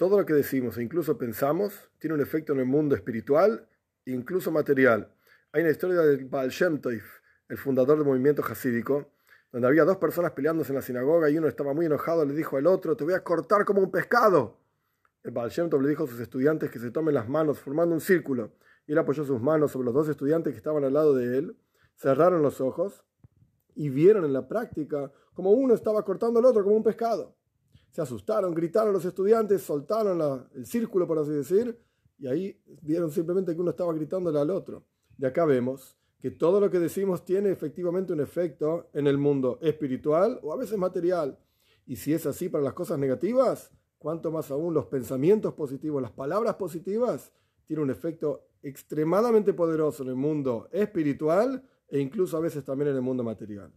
todo lo que decimos e incluso pensamos tiene un efecto en el mundo espiritual e incluso material. Hay una historia del Baal Shem el fundador del movimiento hasídico, donde había dos personas peleándose en la sinagoga y uno estaba muy enojado, le dijo al otro, te voy a cortar como un pescado. El Baal Shem le dijo a sus estudiantes que se tomen las manos formando un círculo. Y él apoyó sus manos sobre los dos estudiantes que estaban al lado de él, cerraron los ojos y vieron en la práctica como uno estaba cortando al otro como un pescado. Se asustaron, gritaron los estudiantes, soltaron el círculo, por así decir, y ahí vieron simplemente que uno estaba gritándole al otro. De acá vemos que todo lo que decimos tiene efectivamente un efecto en el mundo espiritual o a veces material. Y si es así para las cosas negativas, cuanto más aún los pensamientos positivos, las palabras positivas, tienen un efecto extremadamente poderoso en el mundo espiritual e incluso a veces también en el mundo material.